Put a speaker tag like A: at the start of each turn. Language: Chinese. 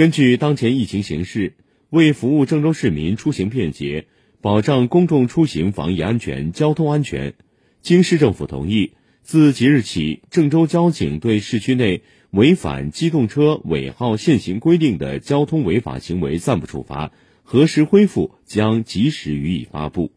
A: 根据当前疫情形势为服务郑州市民出行便捷保障公众出行防疫安全交通安全经市政府同意自即日起郑州交警对市区内违反机动车尾号限行规定的交通违法行为暂不处罚何时恢复将及时予以发布。